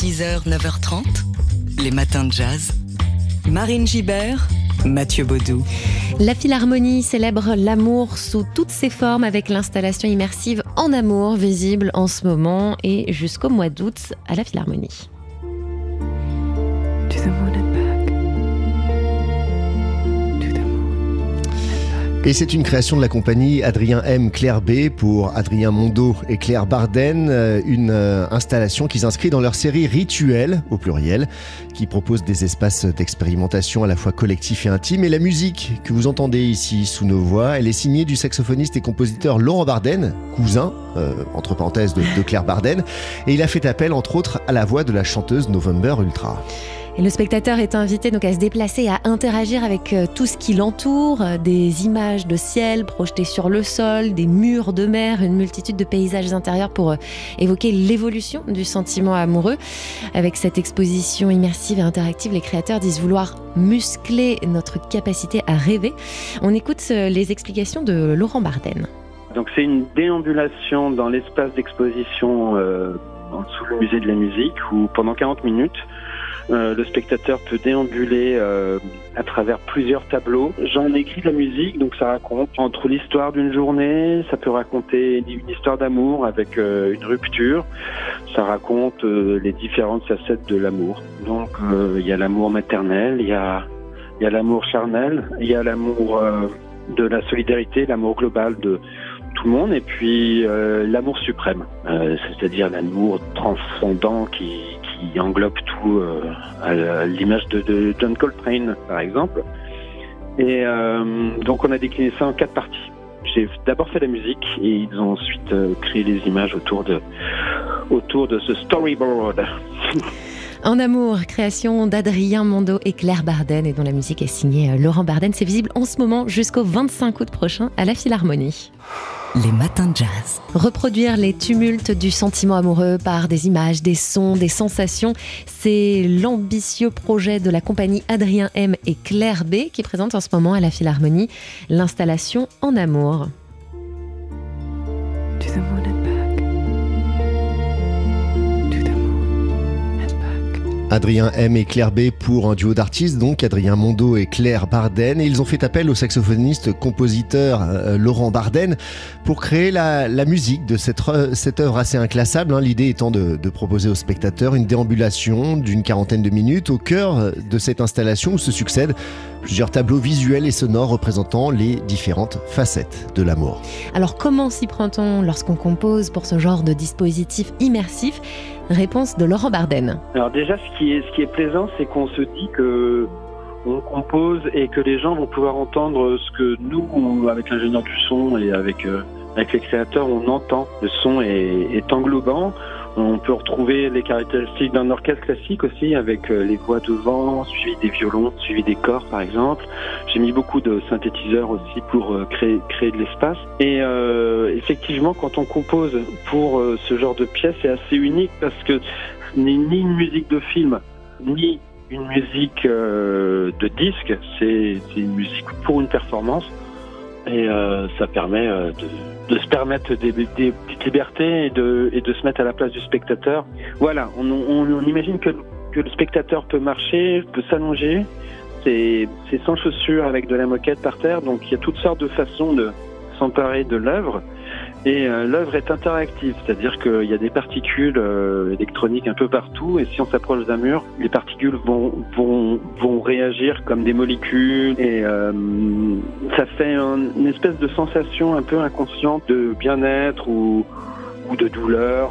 6h, 9h30, les matins de jazz. Marine Gibert, Mathieu Baudou. La Philharmonie célèbre l'amour sous toutes ses formes avec l'installation immersive En Amour visible en ce moment et jusqu'au mois d'août à la Philharmonie. Et c'est une création de la compagnie Adrien M. Claire B pour Adrien Mondo et Claire Barden, euh, une euh, installation qui s'inscrit dans leur série Rituel, au pluriel, qui propose des espaces d'expérimentation à la fois collectifs et intimes. Et la musique que vous entendez ici sous nos voix, elle est signée du saxophoniste et compositeur Laurent Barden, cousin, euh, entre parenthèses, de, Claire Barden. Et il a fait appel, entre autres, à la voix de la chanteuse November Ultra. Le spectateur est invité donc à se déplacer, à interagir avec euh, tout ce qui l'entoure, euh, des images de ciel projetées sur le sol, des murs de mer, une multitude de paysages intérieurs pour euh, évoquer l'évolution du sentiment amoureux. Avec cette exposition immersive et interactive, les créateurs disent vouloir muscler notre capacité à rêver. On écoute les explications de Laurent Barden. Donc c'est une déambulation dans l'espace d'exposition euh, sous le musée de la musique où pendant 40 minutes euh, le spectateur peut déambuler euh, à travers plusieurs tableaux. J'en ai écrit de la musique, donc ça raconte entre l'histoire d'une journée, ça peut raconter une histoire d'amour avec euh, une rupture, ça raconte les différentes facettes de l'amour. Donc il y a l'amour maternel, il y a, y a l'amour charnel, il y a l'amour de la solidarité, l'amour global de tout le monde, et puis l'amour suprême, c'est-à-dire l'amour transcendant qui, qui englobe tout, euh, à l'image de, John Coltrane, par exemple. Et euh, donc on a décliné ça en quatre parties. J'ai d'abord fait la musique et ils ont ensuite euh, créé les images autour de, autour de ce storyboard. En amour, création d'Adrien Mondo et Claire Barden et dont la musique est signée Laurent Barden. C'est visible en ce moment jusqu'au 25 août prochain à la Philharmonie. Les matins de jazz. Reproduire les tumultes du sentiment amoureux par des images, des sons, des sensations, c'est l'ambitieux projet de la compagnie Adrien M et Claire B qui présente en ce moment à la Philharmonie l'installation En amour. Adrien M et Claire B pour un duo d'artistes, donc Adrien Mondo et Claire Barden. Et ils ont fait appel au saxophoniste compositeur euh, Laurent Barden pour créer la, musique de cette, cette œuvre assez inclassable. Hein. L'idée étant de, de, proposer aux spectateurs une déambulation d'une quarantaine de minutes au cœur de cette installation où se succèdent plusieurs tableaux visuels et sonores représentant les différentes facettes de l'amour. Alors comment s'y prend-on lorsqu'on compose pour ce genre de dispositif immersif? Réponse de Laurent Barden. Alors déjà, ce qui est, ce qui est plaisant, c'est qu'on se dit que on compose et que les gens vont pouvoir entendre ce que nous, avec l'ingénieur du son et avec, euh, avec les créateurs, on entend. Le son est, est englobant. On peut retrouver les caractéristiques d'un orchestre classique aussi, avec euh, les voix de vent, suivi des violons, suivi des corps par exemple. J'ai mis beaucoup de synthétiseurs aussi pour euh, créer, créer de l'espace. Et euh, effectivement, quand on compose pour ce genre de pièce, c'est assez unique parce que ce n'est ni une musique de film, ni une musique de disque, c'est une musique pour une performance. Et ça permet de de se permettre des, petites libertés et de, se mettre à la place du spectateur. Voilà, on, on, imagine que, que, le spectateur peut marcher, peut s'allonger. C'est sans chaussures avec de la moquette par terre, donc il y a toutes sortes de façons de s'emparer de l'œuvre. Et euh, l'œuvre est interactive, c'est-à-dire qu'il y a des particules euh, électroniques un peu partout, et si on s'approche d'un mur, les particules vont, vont, vont réagir comme des molécules, et euh, ça fait une espèce de sensation un peu inconsciente de bien-être ou, ou de douleur.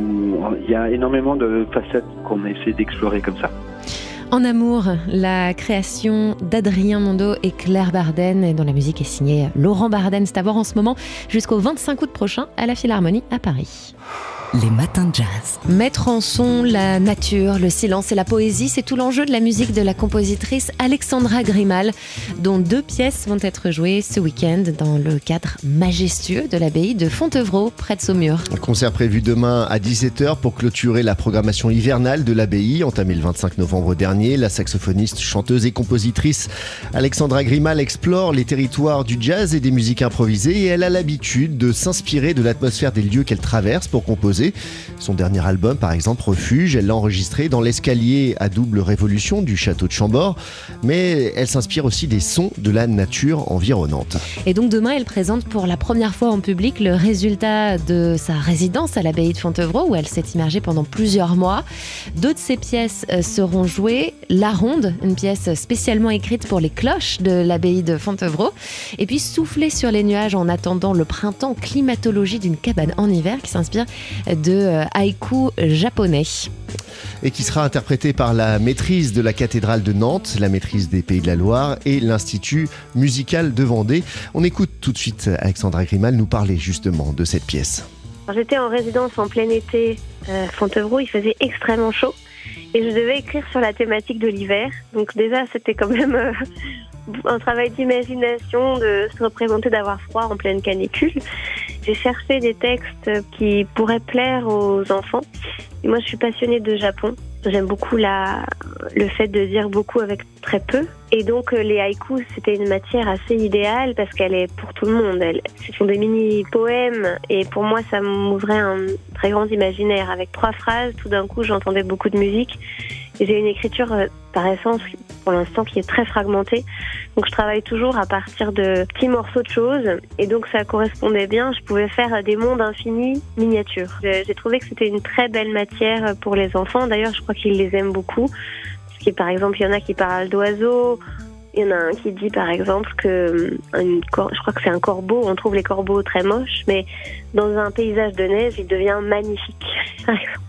Il y a énormément de facettes qu'on essaie d'explorer comme ça. En amour, la création d'Adrien Mondo et Claire Barden, dont la musique est signée Laurent Barden. C'est à voir en ce moment jusqu'au 25 août prochain à la Philharmonie à Paris. Les matins de jazz. Mettre en son la nature, le silence et la poésie, c'est tout l'enjeu de la musique de la compositrice Alexandra Grimal, dont deux pièces vont être jouées ce week-end dans le cadre majestueux de l'abbaye de Fontevraud, près de Saumur. Un concert prévu demain à 17h pour clôturer la programmation hivernale de l'abbaye, entamée le 25 novembre dernier. La saxophoniste, chanteuse et compositrice Alexandra Grimal explore les territoires du jazz et des musiques improvisées et elle a l'habitude de s'inspirer de l'atmosphère des lieux qu'elle traverse pour composer Son dernier album, par exemple, Refuge, elle l'a enregistré dans l'escalier à double révolution du château de Chambord, mais elle s'inspire aussi des sons de la nature environnante. Et donc demain, elle présente pour la première fois en public le résultat de sa résidence à l'abbaye de Fontevraud, où elle s'est immergée pendant plusieurs mois. Deux de ses pièces euh, seront jouées. La Ronde, une pièce spécialement écrite pour les cloches de l'abbaye de Fontevraud, et puis Souffler sur les nuages en attendant le printemps, climatologie d'une cabane en hiver qui s'inspire de euh, haïku japonais. Et qui sera interprété par la maîtrise de la cathédrale de Nantes, la maîtrise des Pays de la Loire et l'Institut musical de Vendée. On écoute tout de suite Alexandra Grimal nous parler justement de cette pièce. J'étais en résidence en plein été à Fontevraud, il faisait extrêmement chaud et je devais écrire sur la thématique de l'hiver. Donc déjà, c'était quand même euh, un travail d'imagination de se représenter d'avoir froid en pleine canicule. J'ai cherché des textes qui pourraient plaire aux enfants. Moi, je suis passionnée de Japon. J'aime beaucoup la, le fait de dire beaucoup avec très peu. Et donc, euh, les haïkus, c'était une matière assez idéale parce qu'elle est pour tout le monde. Ce sont des mini-poèmes. Et pour moi, ça m'ouvrait un très grand imaginaire. Avec trois phrases, tout d'un coup, j'entendais beaucoup de musique. J'ai une écriture, euh, par essence, pour l'instant, qui est très fragmentée. Donc, je travaille toujours à partir de petits morceaux de choses. Et donc, ça correspondait bien. Je pouvais faire des mondes infinis miniatures. J'ai trouvé que c'était une très belle matière pour les enfants. D'ailleurs, je crois qu'ils les aiment beaucoup. Parce que, par exemple, il y en a qui parlent d'oiseaux. Il y en a un qui dit par exemple que une, je crois que c'est un corbeau, on trouve les corbeaux très moches, mais dans un paysage de neige, il devient magnifique, par exemple.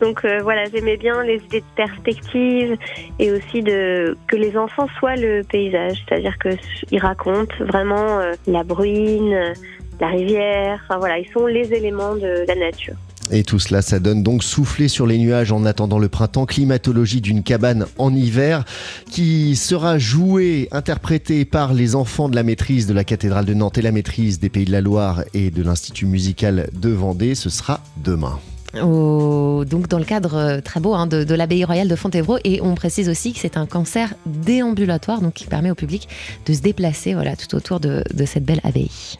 Donc euh, voilà, j'aimais bien les idées de perspective et aussi de que les enfants soient le paysage, c'est-à-dire qu'ils racontent vraiment euh, la bruine, la rivière, enfin voilà, ils sont les éléments de la nature. Et tout cela, ça donne donc souffler sur les nuages en attendant le printemps, climatologie d'une cabane en hiver, qui sera jouée, interprétée par les enfants de la maîtrise de la cathédrale de Nantes et la maîtrise des Pays de la Loire et de l'Institut musical de Vendée. Ce sera demain donc dans le cadre euh, très beau hein, de, l'abbaye royale de Fontevraud. Et on précise aussi que c'est un concert déambulatoire, donc qui permet au public de se déplacer voilà, tout autour de cette belle abbaye.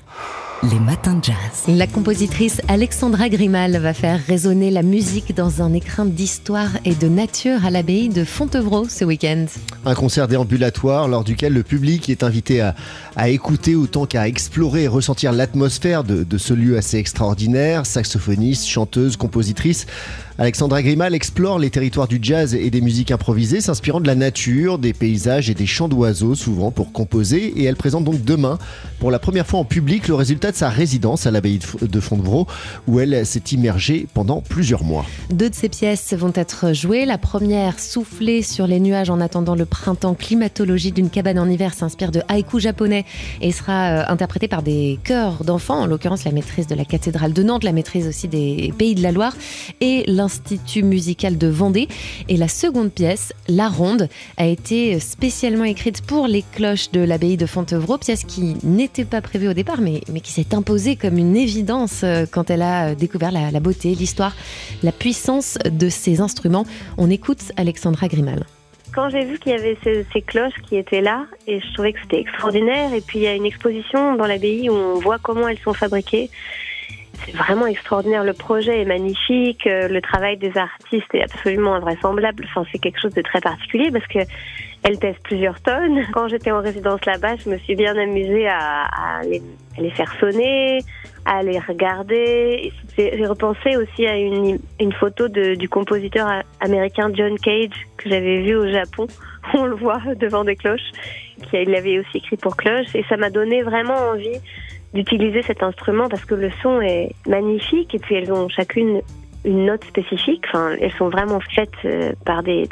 Les matins de jazz. La compositrice Alexandra Grimal va faire résonner la musique dans un écrin d'histoire et de nature à l'abbaye de Fontevraud ce week-end. Un concert déambulatoire lors duquel le public est invité à, écouter autant qu'à explorer et ressentir l'atmosphère de, de ce lieu assez extraordinaire. Saxophoniste, chanteuse, compositrice. Alexandra Grimal explore les territoires du jazz et des musiques improvisées, s'inspirant de la nature, des paysages et des chants d'oiseaux, souvent pour composer. Et elle présente donc demain, pour la première fois en public, le résultat de sa résidence à l'abbaye de Fontevraud, où elle s'est immergée pendant plusieurs mois. Deux de ses pièces vont être jouées. La première, Souffler sur les nuages en attendant le printemps, climatologie d'une cabane en hiver, s'inspire de haïku japonais et sera euh, interprétée par des chœurs d'enfants, en l'occurrence la maîtrise de la cathédrale de Nantes, la maîtrise aussi des Pays de la Loire et l'Institut musical de Vendée. Et la seconde pièce, La Ronde, a été spécialement écrite pour les cloches de l'abbaye de Fontevraud, pièce qui n'était pas prévue au départ, mais, mais qui s'est imposée comme une évidence euh, quand elle a euh, découvert la, beauté, l'histoire, la puissance de ces instruments. On écoute Alexandra Grimal quand j'ai vu qu'il y avait ces, ces, cloches qui étaient là, et je trouvais que c'était extraordinaire, et puis il y a une exposition dans l'abbaye où on voit comment elles sont fabriquées c'est vraiment extraordinaire. Le projet est magnifique, euh, le travail des artistes est absolument invraisemblable. Enfin, c'est quelque chose de très particulier parce que elle pèse plusieurs tonnes. Quand j'étais en résidence là-bas, je me suis bien amusée à, à, les, faire sonner, à les regarder. J'ai repensé aussi à une, photo du compositeur américain John Cage que j'avais vu au Japon. On le voit devant des cloches. Il avait aussi écrit pour cloche et ça m'a donné vraiment envie d'utiliser cet instrument parce que le son est magnifique et puis elles ont chacune une note spécifique. Enfin, elles sont vraiment faites euh, par des,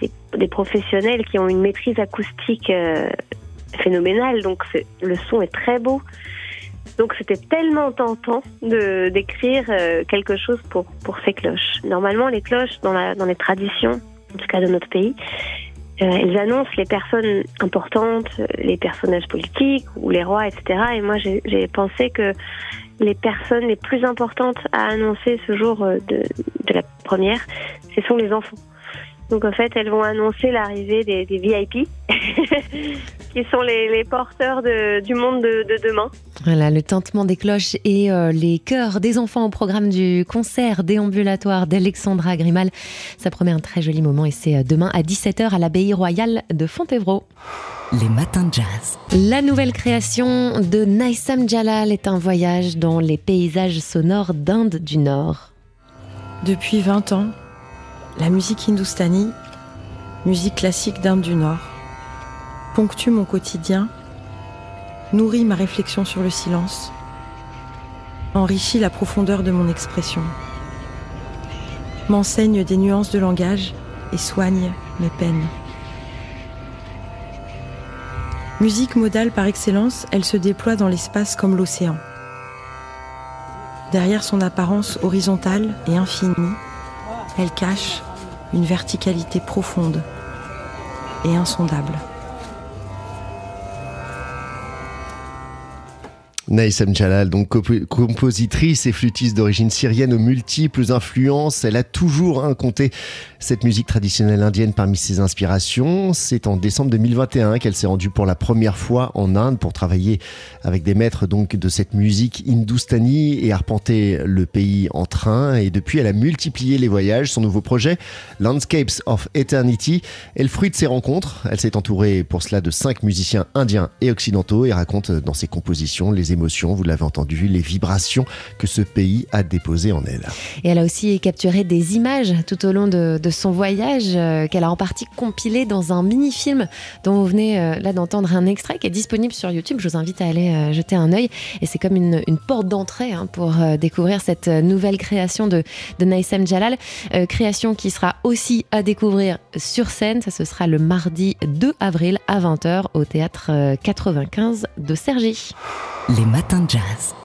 professionnels qui ont une maîtrise acoustique euh, phénoménale. Donc le son est très beau. Donc c'était tellement tentant de d'écrire euh, quelque chose pour pour ces cloches. Normalement, les cloches dans la dans les traditions, en tout cas de notre pays, elles annoncent les personnes importantes, les personnages politiques ou les rois, etc. Et moi, j'ai pensé que les personnes les plus importantes à annoncer ce jour euh, de, la première, ce sont les enfants. Donc en fait, elles vont annoncer l'arrivée des, VIP, qui sont les, porteurs de, du monde de, de, demain. Voilà, le tintement des cloches et euh, les chœurs des enfants au programme du concert déambulatoire d'Alexandra Grimal. Ça promet un très joli moment et c'est euh, demain à 17h à l'abbaye royale de Fontevraud. Les matins de jazz. La nouvelle création de Naïsam Jalal est un voyage dans les paysages sonores d'Inde du Nord. Depuis 20 ans, la musique hindoustanie, musique classique d'Inde du Nord, ponctue mon quotidien nourrit ma réflexion sur le silence, enrichit la profondeur de mon expression, m'enseigne des nuances de langage et soigne mes peines. Musique modale par excellence, elle se déploie dans l'espace comme l'océan. Derrière son apparence horizontale et infinie, elle cache une verticalité profonde et insondable. Naïsem Jalal, donc compositrice et flûtiste d'origine syrienne aux multiples influences, elle a toujours hein, compté cette musique traditionnelle indienne parmi ses inspirations. C'est en décembre 2021 qu'elle s'est rendue pour la première fois en Inde pour travailler avec des maîtres donc de cette musique hindoustanie et arpenter le pays en train. Et depuis, elle a multiplié les voyages. Son nouveau projet, Landscapes of Eternity, est le fruit de ses rencontres. Elle s'est entourée pour cela de cinq musiciens indiens et occidentaux et raconte dans ses compositions les émotions vous l'avez entendu, les vibrations que ce pays a déposées en elle. Et elle a aussi capturé des images tout au long de, son voyage euh, qu'elle a en partie compilé dans un mini-film dont vous venez euh, là d'entendre un extrait qui est disponible sur YouTube. Je vous invite à aller euh, jeter un œil. Et c'est comme une, porte d'entrée hein, pour découvrir cette nouvelle création de, de Naïsem Jalal. création qui sera aussi à découvrir sur scène. Ça, ce sera le mardi 2 avril à 20h au théâtre 95 de Sergi. Les matins de jazz.